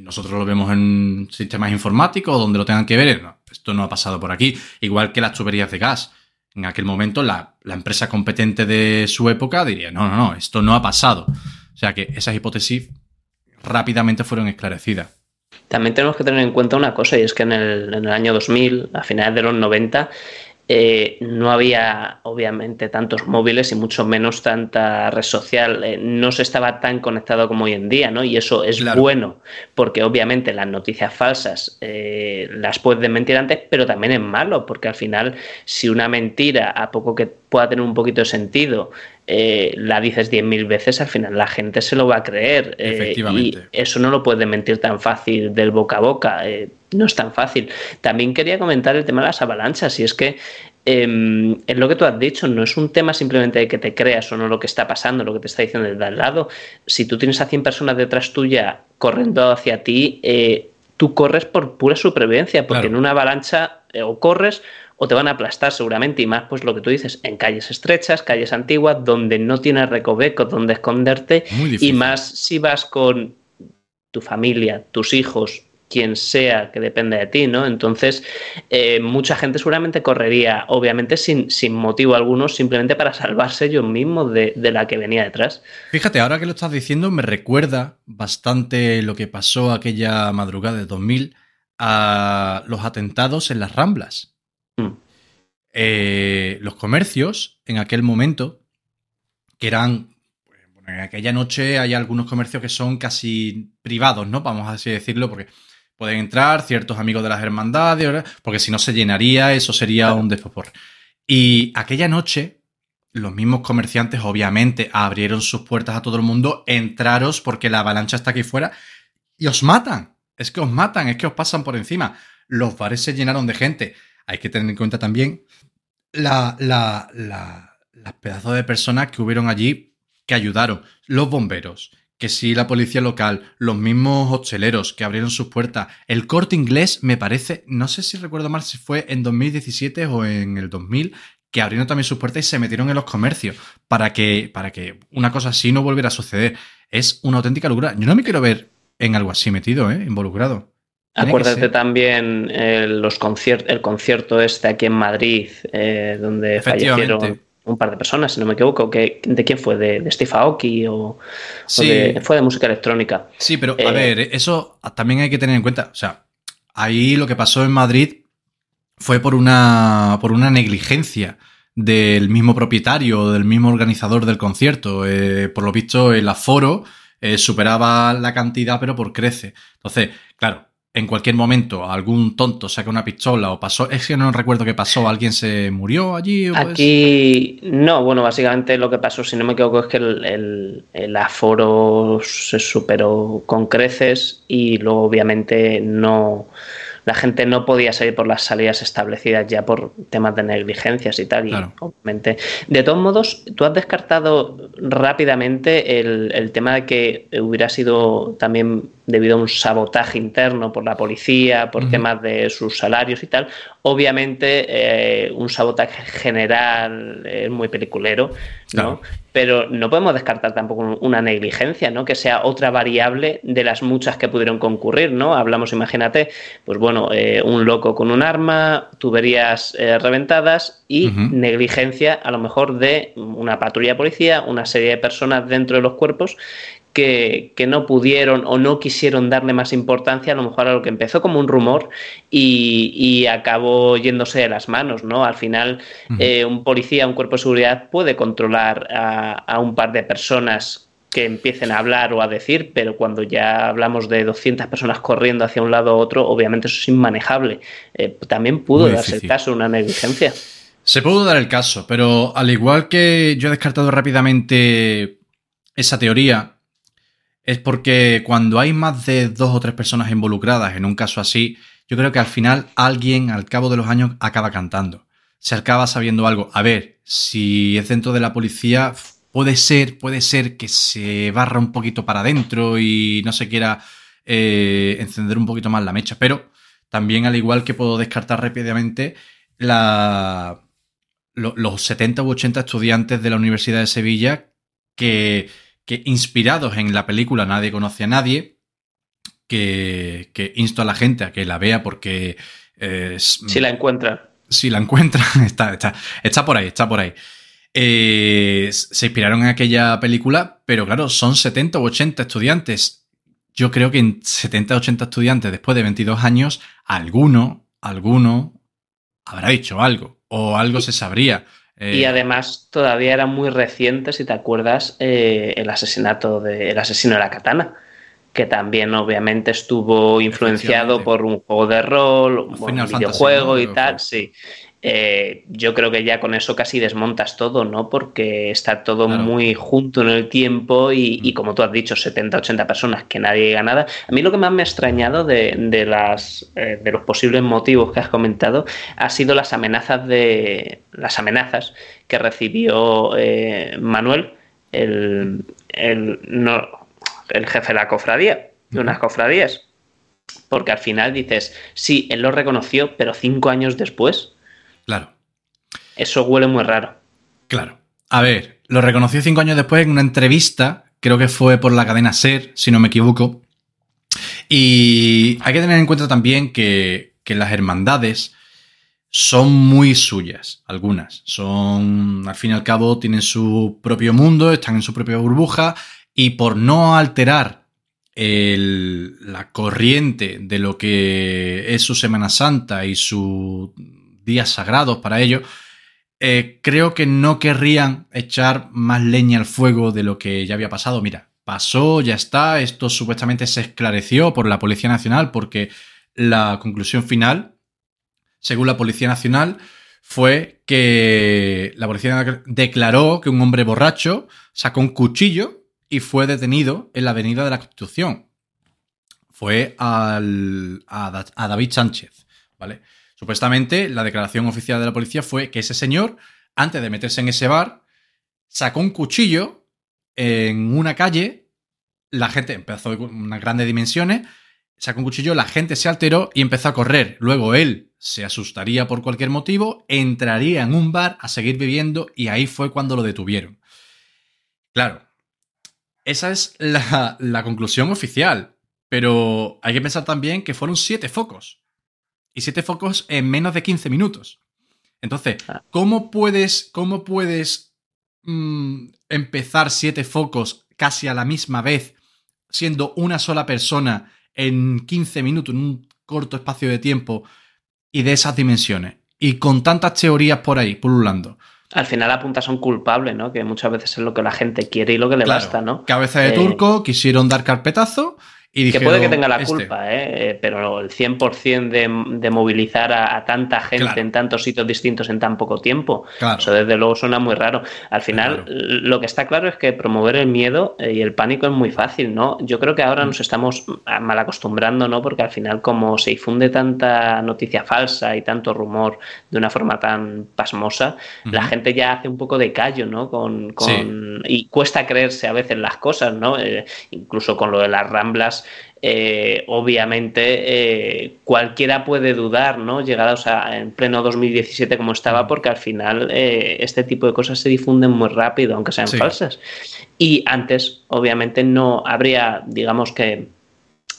nosotros lo vemos en sistemas informáticos donde lo tengan que ver. esto no ha pasado por aquí. Igual que las tuberías de gas. En aquel momento la, la, empresa competente de su época diría, no, no, no, esto no ha pasado. O sea que esas hipótesis rápidamente fueron esclarecidas. También tenemos que tener en cuenta una cosa, y es que en el, en el año 2000, a finales de los 90, eh, no había obviamente tantos móviles y mucho menos tanta red social. Eh, no se estaba tan conectado como hoy en día, ¿no? Y eso es bueno, porque obviamente las noticias falsas eh, las puedes mentir antes, pero también es malo, porque al final, si una mentira, a poco que pueda tener un poquito de sentido, la dices diez mil veces, al final la gente se lo va a creer. y eso no lo puedes mentir tan fácil del boca a boca no es tan fácil. También quería comentar el tema de las avalanchas, y es que em, es lo que tú has dicho, no es un tema simplemente de que te creas o no lo que está pasando, lo que te está diciendo desde al lado. Si tú tienes a 100 personas detrás tuya corriendo hacia ti, eh, tú corres por pura supervivencia, porque en una avalancha eh, o corres o te van a aplastar seguramente, y más pues lo que tú dices, en calles estrechas, calles antiguas, donde no tienes recovecos donde esconderte, y más si vas con tu familia, tus hijos, quien sea que depende de ti, ¿no? Entonces, eh, mucha gente seguramente correría, obviamente sin, sin, motivo alguno, simplemente para salvarse ellos mismos de, la que venía detrás. Fíjate, ahora que lo estás diciendo, me recuerda bastante lo que pasó aquella madrugada de 2000 a los atentados en las Ramblas. Mm. Eh, los comercios, en aquel momento, que eran en aquella noche hay algunos comercios que son casi privados, ¿no? Vamos a así decirlo, porque pueden entrar ciertos amigos de las hermandades, porque si no se llenaría, eso sería un despopor. Y aquella noche, los mismos comerciantes obviamente abrieron sus puertas a todo el mundo, entraros porque la avalancha está aquí fuera y os matan. Es que os matan, es que os pasan por encima. Los bares se llenaron de gente. Hay que tener en cuenta también la, la, las pedazos de personas que hubieron allí que ayudaron. Los bomberos, que sí la policía local, los mismos hosteleros que abrieron sus puertas. El corte inglés me parece, no sé si recuerdo mal si fue en 2017 o en el 2000, que abrieron también sus puertas y se metieron en los comercios para que, para que una cosa así no volviera a suceder. Es una auténtica locura. Yo no me quiero ver en algo así metido, ¿eh? involucrado. Acuérdate también eh, los concier- el concierto este aquí en Madrid, eh, donde fallecieron un par de personas, si no me equivoco. que ¿De quién fue? ¿De, de Steve Aoki o, o de- fue de música electrónica? Sí, pero a Eh, ver, eso también hay que tener en cuenta. O sea, ahí lo que pasó en Madrid fue por una, por una negligencia del mismo propietario, del mismo organizador del concierto. Eh, por lo visto, el aforo eh, superaba la cantidad, pero por crece. Entonces, claro, en cualquier momento algún tonto saca una pistola o pasó. Es que no recuerdo qué pasó. ¿Alguien se murió allí? Aquí no, bueno, básicamente lo que pasó, si no me equivoco, es que el, el- el aforo se superó con creces y luego obviamente no la gente no podía salir por las salidas establecidas ya por temas de negligencias y tal. Y obviamente. De todos modos, tú has descartado rápidamente el, el tema de que hubiera sido también debido a un sabotaje interno por la policía, por temas de sus salarios y tal. Obviamente, eh, un sabotaje general es muy peliculero, ¿no? Claro. Pero no podemos descartar tampoco una negligencia, ¿no? Que sea otra variable de las muchas que pudieron concurrir, ¿no? Hablamos, imagínate, pues bueno, eh, un loco con un arma, tuberías eh, reventadas y negligencia a lo mejor de una patrulla de policía, una serie de personas dentro de los cuerpos que, que no pudieron o no quisieron darle más importancia a lo mejor a lo que empezó como un rumor y, y acabó yéndose de las manos, ¿no? Al final eh, un policía, un cuerpo de seguridad puede controlar a, a un par de personas que empiecen a hablar o a decir, pero cuando ya hablamos de 200 personas corriendo hacia un lado u otro, obviamente eso es inmanejable. Eh, también pudo Muy darse difícil. el caso una negligencia. Se pudo dar el caso, pero al igual que yo he descartado rápidamente esa teoría, es porque cuando hay más de dos o tres personas involucradas en un caso así, yo creo que al final alguien al cabo de los años acaba cantando. Se acaba sabiendo algo. A ver, si es dentro de la policía, puede ser, puede ser que se barra un poquito para adentro y no se quiera eh, encender un poquito más la mecha, pero también al igual que puedo descartar rápidamente los 70 u 80 estudiantes de la Universidad de Sevilla que, que inspirados en la película Nadie conoce a nadie, que, que insto a la gente a que la vea porque eh, Si la encuentran. si la encuentran, *laughs* está, está, está por ahí, está por ahí. Eh, se inspiraron en aquella película, pero claro, son 70 u 80 estudiantes. Yo creo que en 70 o 80 estudiantes, después de 22 años, alguno, alguno habrá dicho algo, o algo se sabría. Eh, Y además todavía era muy reciente, si te acuerdas, eh, el asesinato de, el asesino de la katana, que también obviamente estuvo influenciado por un juego de rol, un Fantasy, videojuego ¿no? y tal, sí. Eh, yo creo que ya con eso casi desmontas todo, ¿no? Porque está todo Claro. muy junto en el tiempo y, y Mm. como tú has dicho, 70, 80 personas que nadie diga nada. A mí lo que más me ha extrañado de, de las, eh, de los posibles motivos que has comentado ha sido las amenazas de las amenazas que recibió eh, Manuel, el, el, no, el jefe de la cofradía, de unas cofradías. Porque al final dices, sí, él lo reconoció, pero cinco años después, Claro, eso huele muy raro. claro. A ver, lo reconoció cinco años después en una entrevista, creo que fue por la cadena Ser, si no me equivoco. Y hay que tener en cuenta también que, que las hermandades son muy suyas, algunas. Son, al fin y al cabo, tienen su propio mundo, están en su propia burbuja, y por no alterar el- la corriente de lo que es su Semana Santa y sus días sagrados para ellos, eh, creo que no querrían echar más leña al fuego de lo que ya había pasado. Mira, pasó, ya está, esto supuestamente se esclareció por la Policía Nacional porque la conclusión final, según la Policía Nacional, fue que la policía declaró que un hombre borracho sacó un cuchillo y fue detenido en la Avenida de la Constitución. Fue al, a, Da- a David Sánchez, ¿vale? Supuestamente, la declaración oficial de la policía fue que ese señor, antes de meterse en ese bar, sacó un cuchillo en una calle, la gente empezó con unas grandes dimensiones, sacó un cuchillo, la gente se alteró y empezó a correr. Luego él se asustaría por cualquier motivo, entraría en un bar a seguir bebiendo y ahí fue cuando lo detuvieron. Claro, esa es la, la conclusión oficial, pero hay que pensar también que fueron siete focos. Y siete focos en menos de 15 minutos. Entonces, Ah. ¿cómo puedes, cómo puedes mm, empezar siete focos casi a la misma vez, siendo una sola persona en 15 minutos, en un corto espacio de tiempo, y de esas dimensiones? Y con tantas teorías por ahí, pululando. Al final apuntas a un culpable, ¿no? Que muchas veces es lo que la gente quiere y lo que le Claro, basta, ¿no? Cabeza de Eh, turco, quisieron dar carpetazo y Que puede que tenga la "Este". culpa, ¿eh? Eh, pero el 100% de, de movilizar a, a tanta gente Claro. en tantos sitios distintos en tan poco tiempo, Claro. eso desde luego suena muy raro. Al final, Claro. lo que está claro es que promover el miedo eh, y el pánico es muy fácil, ¿no? Yo creo que Mm. ahora nos estamos mal acostumbrando, ¿no? Porque al final, como se difunde tanta noticia falsa y tanto rumor de una forma tan pasmosa, la gente ya hace un poco de callo, ¿no? Con, con- Y cuesta creerse a veces las cosas, ¿no? Eh, incluso con lo de las ramblas, eh, obviamente eh, cualquiera puede dudar, ¿no? Llegados a, en pleno 2017 como estaba, porque al final eh, este tipo de cosas se difunden muy rápido, aunque sean Sí. falsas. Y antes, obviamente, no habría, digamos que,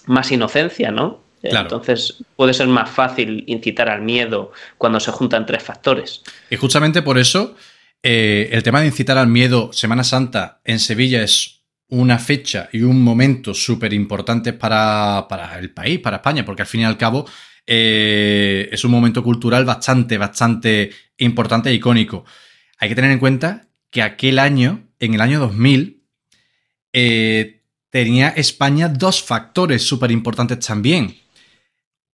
más inocencia, ¿no? Claro. Entonces puede ser más fácil incitar al miedo cuando se juntan tres factores. Y justamente por eso, el tema de incitar al miedo, Semana Santa en Sevilla es una fecha y un momento súper importante para, para el país, para España, porque al fin y al cabo eh, es un momento cultural bastante, bastante importante e icónico. Hay que tener en cuenta que aquel año, en el año 2000, eh, tenía España dos factores súper importantes también.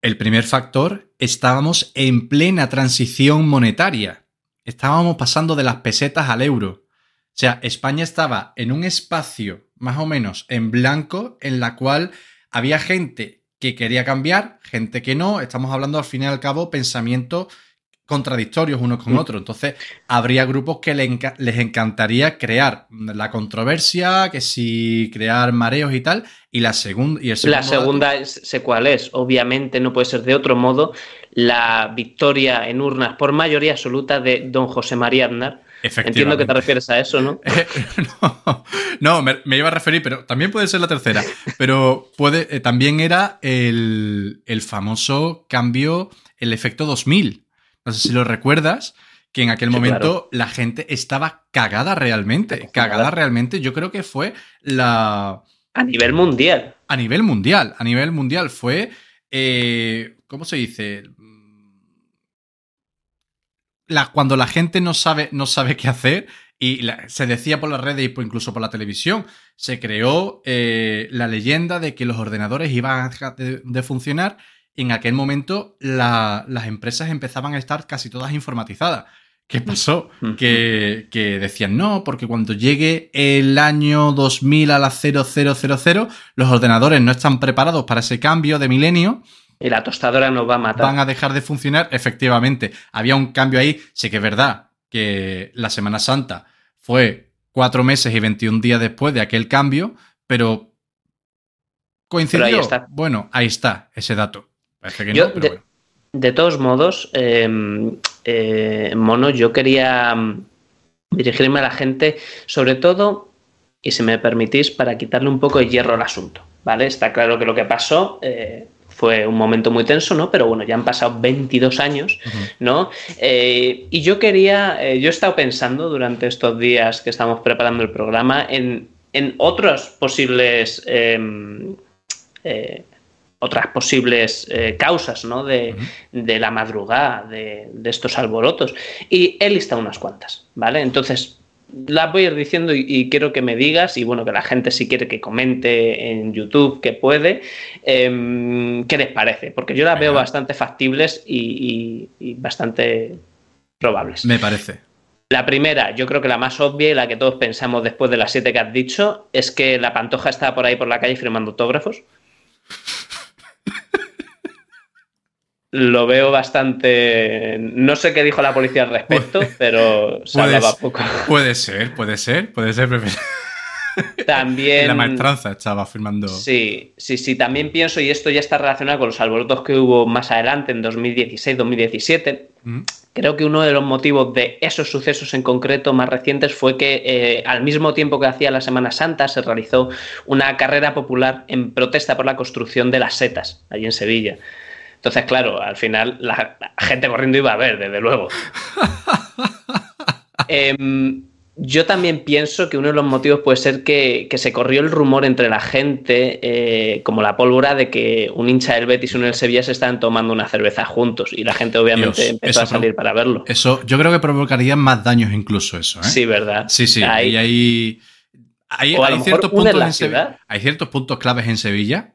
El primer factor, estábamos en plena transición monetaria. Estábamos pasando de las pesetas al euro. O sea, España estaba en un espacio más o menos en blanco en la cual había gente que quería cambiar, gente que no. Estamos hablando al fin y al cabo pensamientos contradictorios unos con Mm. otros. Entonces, habría grupos que le enca- les encantaría crear la controversia, que si crear mareos y tal. Y la segunda y el segundo La segunda es- sé cuál es. Obviamente no puede ser de otro modo la victoria en urnas por mayoría absoluta de don José María Aznar. Entiendo que te refieres a eso, ¿no? *laughs* no, no, me, me iba a referir, pero también puede ser la tercera. Pero puede, eh, también era el, el famoso cambio, el efecto 2000. No sé si lo recuerdas, que en aquel Sí, momento la gente estaba cagada realmente. Cagada realmente. Yo creo que fue la. A nivel mundial. A nivel mundial. A nivel mundial fue. eh, ¿Cómo se dice? La, cuando la gente no sabe, no sabe qué hacer, y la- se decía por las redes y incluso por la televisión, se creó eh, la leyenda de que los ordenadores iban a dejar de, de funcionar. Y en aquel momento la- las empresas empezaban a estar casi todas informatizadas. ¿Qué pasó? Que, que decían no, porque cuando llegue el año 2000 a las 0000, los ordenadores no están preparados para ese cambio de milenio, Y la tostadora nos va a matar. van a dejar de funcionar. Efectivamente, había un cambio ahí. Sí que es verdad que la Semana Santa fue cuatro meses y 21 días después de aquel cambio, pero coincidió. Pero ahí está. Bueno, ahí está ese dato. Parece que Yo, no, pero de, bueno. de todos modos, eh, eh, Mono, yo quería mm, dirigirme a la gente, sobre todo, y si me permitís, para quitarle un poco de hierro al asunto. ¿Vale? Está claro que lo que pasó eh, fue un momento muy tenso, ¿no? Pero bueno, ya han pasado 22 años, ¿no? Eh, y yo quería, eh, yo he estado pensando durante estos días que estamos preparando el programa en, en otros posibles em, eh, otras posibles eh, causas ¿no? de, de la madrugada, de, de estos alborotos. Y he listado unas cuantas, ¿vale? Entonces, las voy a ir diciendo y, y quiero que me digas, y bueno, que la gente si quiere que comente en YouTube, que puede, em, ¿qué les parece? Porque yo las veo bastante factibles y, y- y bastante probables. Me parece. La primera, yo creo que la más obvia y la que todos pensamos después de las siete que has dicho, es que la pantoja está por ahí por la calle firmando autógrafos. Lo veo bastante. No sé qué dijo la policía al respecto, pero se Puede hablaba poco. Puede ser, puede ser, puede ser. *laughs* También. La maestranza estaba firmando. Sí, sí, sí. También pienso, y esto ya está relacionado con los alborotos que hubo más adelante, en 2016-2017. Mm. Creo que uno de los motivos de esos sucesos en concreto más recientes fue que eh, al mismo tiempo que hacía la Semana Santa se realizó una carrera popular en protesta por la construcción de las setas, allí en Sevilla. Entonces, claro, al final la, la gente corriendo iba a ver, desde luego. *laughs* Em, yo también pienso que uno de los motivos puede ser que, que se corrió el rumor entre la gente, eh, como la pólvora, de que un hincha del Betis y uno del Sevilla se estaban tomando una cerveza juntos y la gente obviamente Dios, empezó a salir para verlo. Eso, yo creo que provocaría más daños incluso eso, ¿eh? Sí, ¿verdad? Sí, sí. Ahí- Y hay, hay, ciertos puntos en hay ciertos puntos claves en Sevilla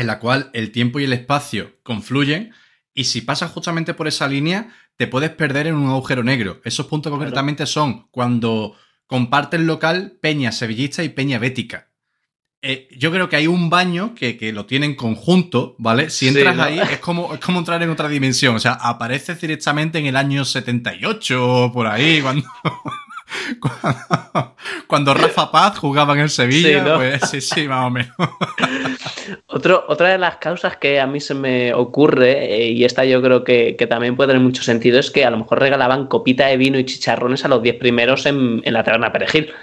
en la cual el tiempo y el espacio confluyen y si pasas justamente por esa línea te puedes perder en un agujero negro. Esos puntos concretamente son cuando comparten local Peña Sevillista y Peña Bética. Eh, yo creo que hay un baño que, que lo tienen conjunto, ¿vale? Si Sí, entras ¿no? ahí es como, es como entrar en otra dimensión. O sea, apareces directamente en el año 78 o por ahí, cuando, *laughs* cuando, cuando Rafa Paz jugaba en el Sevilla. Sí, ¿no? Pues sí, sí, más o menos. *laughs* Otro- otra de las causas que a mí se me ocurre, eh, y esta yo creo que, que también puede tener mucho sentido, es que a lo mejor regalaban copita de vino y chicharrones a los 10 primeros en, en la taberna Perejil. *laughs*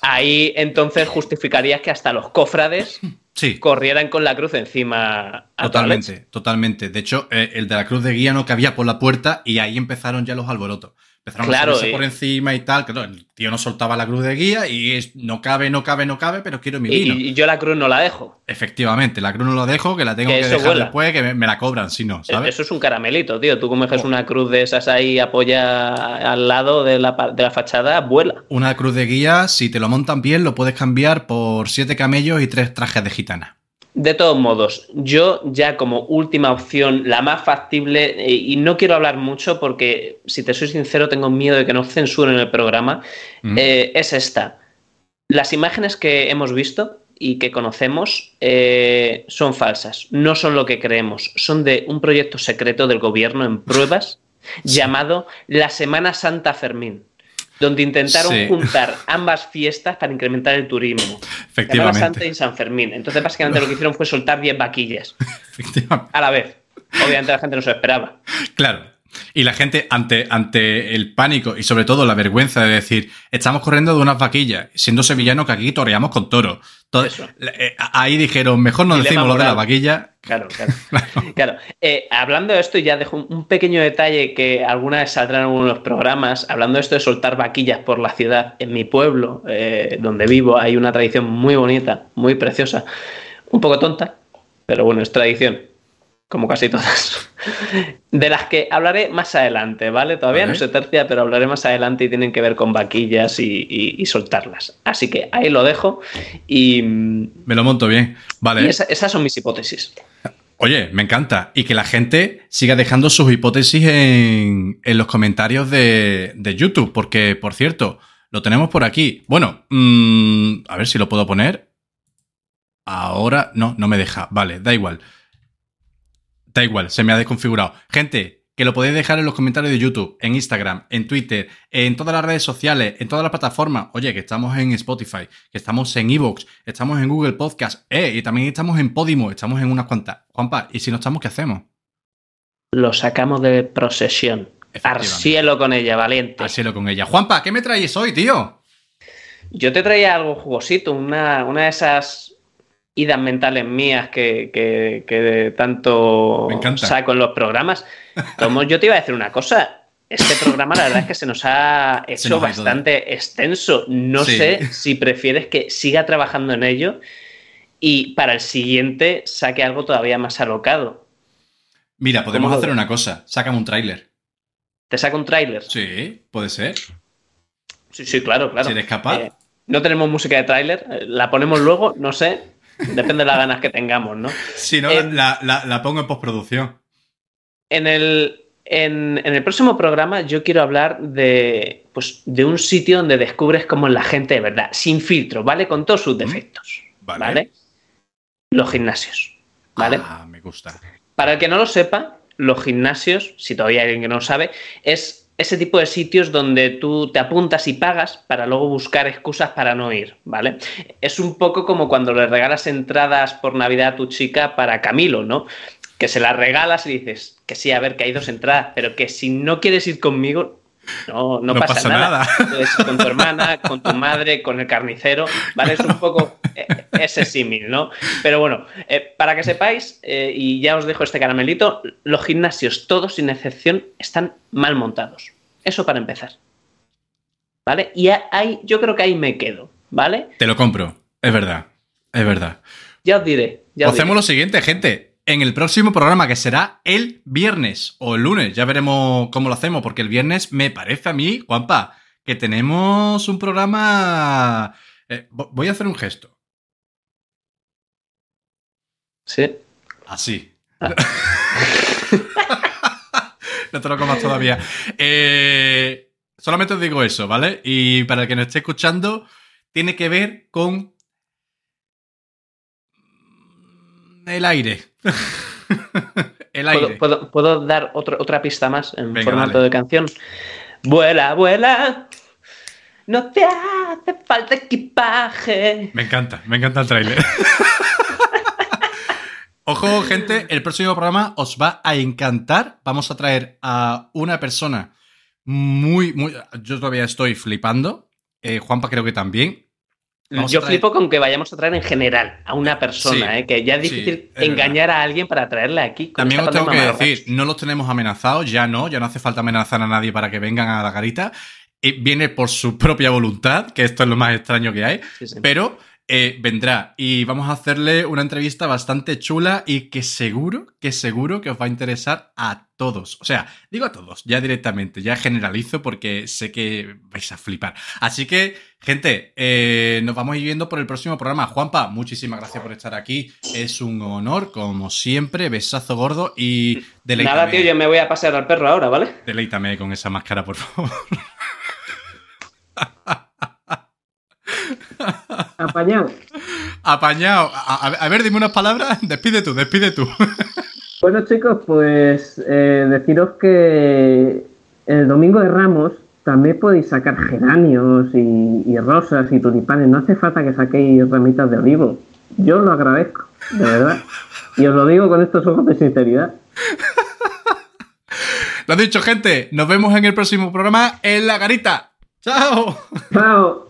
Ahí entonces justificarías que hasta los cofrades Sí, corrieran con la cruz encima. a totalmente, totalmente. De hecho, eh, el de la cruz de guía no cabía por la puerta y ahí empezaron ya los alborotos. Empezaron Claro, a subirse por encima y tal. Claro, el tío no soltaba la cruz de guía y es, no cabe, no cabe, no cabe, pero quiero mi vino. y yo la cruz no la dejo. Efectivamente, la cruz no lo dejo, que la tengo Que dejar vuela. después, que me, me la cobran, si no, ¿sabes? Eso es un caramelito, tío. Tú comes Oh. una cruz de esas ahí apoya al lado de la, de la fachada, vuela. Una cruz de guía, si te lo montan bien, lo puedes cambiar por siete camellos y tres trajes de gitana. De todos modos, yo ya como última opción, la más factible, eh, y no quiero hablar mucho porque, si te soy sincero, tengo miedo de que nos censuren el programa, Mm. eh, es esta. Las imágenes que hemos visto y que conocemos eh, son falsas, no son lo que creemos, son de un proyecto secreto del gobierno en pruebas llamado la Semana Santa Fermín, donde intentaron Sí. juntar ambas fiestas para incrementar el turismo. Semana Efectivamente. Santa y San Fermín. Entonces, básicamente lo que hicieron fue soltar 10 vaquillas *laughs* Efectivamente. a la vez. Obviamente la gente no se lo esperaba. Claro. Y la gente, ante, ante el pánico y sobre todo la vergüenza de decir, estamos corriendo de unas vaquillas, siendo sevillano que aquí toreamos con toros. Todo- Eso. eh, ahí dijeron, mejor no decimos lo de la vaquilla. Claro, *laughs* claro. claro. Eh, hablando de esto, y ya dejo un- pequeño detalle que alguna vez saldrá en algunos programas. Hablando de esto de soltar vaquillas por la ciudad, en mi pueblo, eh, donde vivo, hay una tradición muy bonita, muy preciosa, un poco tonta, pero bueno, es tradición, como casi todas. *laughs* De las que hablaré más adelante, ¿vale? Todavía no se tercia, pero hablaré más adelante y tienen que ver con vaquillas y, y- y soltarlas. Así que ahí lo dejo y, y Me lo monto bien. Vale. esa- esas son mis hipótesis. Oye, me encanta. Y que la gente siga dejando sus hipótesis en, en los comentarios de, de YouTube. Porque, por cierto, lo tenemos por aquí. Bueno, mm, a ver si lo puedo poner. Ahora, no, no me deja. Vale, da igual. Da igual, se me ha desconfigurado. Gente, que lo podéis dejar en los comentarios de YouTube, en Instagram, en Twitter, en todas las redes sociales, en todas las plataformas. Oye, que estamos en Spotify, que estamos en Evox, estamos en Google Podcast, eh, y también estamos en Podimo, estamos en unas cuantas. Juanpa, ¿y si no estamos, qué hacemos? Lo sacamos de procesión. Al cielo con ella, valiente. Al cielo con ella. Juanpa, ¿qué me traes hoy, tío? Yo te traía algo jugosito, una, una de esas idas mentales mías que, que- que tanto saco en los programas. Tomo, yo te iba a decir una cosa. Este programa, la verdad es que se nos ha hecho nos ha bastante extenso. No Sí. sé si prefieres que siga trabajando en ello y para el siguiente saque algo todavía más alocado. Mira, podemos ¿Cómo lo hacer una cosa. Sácame un tráiler. ¿Te saca un tráiler? Sí, puede ser. Sí, sí, claro, claro. Si eres capaz. Eh, no tenemos música de tráiler, eh, la ponemos luego, no sé, depende de las ganas que tengamos, ¿no? Si no, la, la- la pongo en postproducción. En el, en, en el próximo programa yo quiero hablar de, pues, de un sitio donde descubres cómo es la gente de verdad, sin filtro, ¿vale? Con todos sus defectos, Vale. ¿vale? Los gimnasios. ¿vale? Ah, me gusta. Para el que no lo sepa, los gimnasios, si todavía hay alguien que no lo sabe, es ese tipo de sitios donde tú te apuntas y pagas para luego buscar excusas para no ir, ¿vale? Es un poco como cuando le regalas entradas por Navidad a tu chica para Camilo, ¿no? Que se las regalas y dices que sí, a ver, que hay dos entradas, pero que si no quieres ir conmigo, no, no, No pasa, pasa nada. ir con tu hermana, con tu madre, con el carnicero, ¿vale? Es un poco eh, ese símil, ¿no? Pero bueno, eh, para que sepáis, eh, y ya os dejo este caramelito, los gimnasios, todos sin excepción, están mal montados. Eso para empezar. ¿Vale? Y ahí, yo creo que ahí me quedo, ¿vale? Te lo compro. Es verdad. Es verdad. Ya os diré. Ya os Hacemos diré. lo siguiente, gente. En el próximo programa, que será el viernes o el lunes, ya veremos cómo lo hacemos, porque el viernes me parece a mí, Juanpa, que tenemos un programa... eh, vo- voy a hacer un gesto. Sí. Así. *laughs* no te lo comas todavía. Eh, solamente os digo eso, ¿vale? Y para el que nos esté escuchando, tiene que ver con el aire. *laughs* el aire. ¿Puedo, puedo- puedo dar otro- otra pista más en Venga, formato de canción? Vuela, vuela. No te hace falta equipaje. Me encanta, me encanta el tráiler. *laughs* Ojo, gente, el próximo programa os va a encantar. Vamos a traer a una persona muy, muy... Yo todavía estoy flipando. Eh, Juanpa creo que también. Vamos Yo flipo con que vayamos a traer en general a una persona, Sí, ¿eh? que ya es sí, difícil es engañar a alguien para traerle aquí. También os tengo que decir, no los tenemos amenazados, ya no, ya no hace falta amenazar a nadie para que vengan a la garita. Y viene por su propia voluntad, que esto es lo más extraño que hay, sí. pero eh, vendrá y vamos a hacerle una entrevista bastante chula y que seguro, que seguro que os va a interesar a todos. O sea, digo a todos, ya directamente, ya generalizo porque sé que vais a flipar. Así que, gente, eh, nos vamos a ir viendo por el próximo programa. Juanpa, muchísimas gracias por estar aquí. Es un honor, como siempre. Besazo gordo y deleítame, Nada, tío, yo me voy a pasear al perro ahora, ¿vale? deleítame con esa máscara, por favor. *laughs* Apañado. Apañado. A, ver, dime unas palabras. *laughs* Despide tú, despide tú. *laughs* Bueno, chicos, pues eh, deciros que el domingo de Ramos también podéis sacar geranios y, y rosas y tulipanes. No hace falta que saquéis ramitas de olivo. Yo lo agradezco, de verdad. Y os lo digo con estos ojos de sinceridad. *laughs* Lo dicho, gente. Nos vemos en el próximo programa en La Garita. ¡Chao! ¡Chao!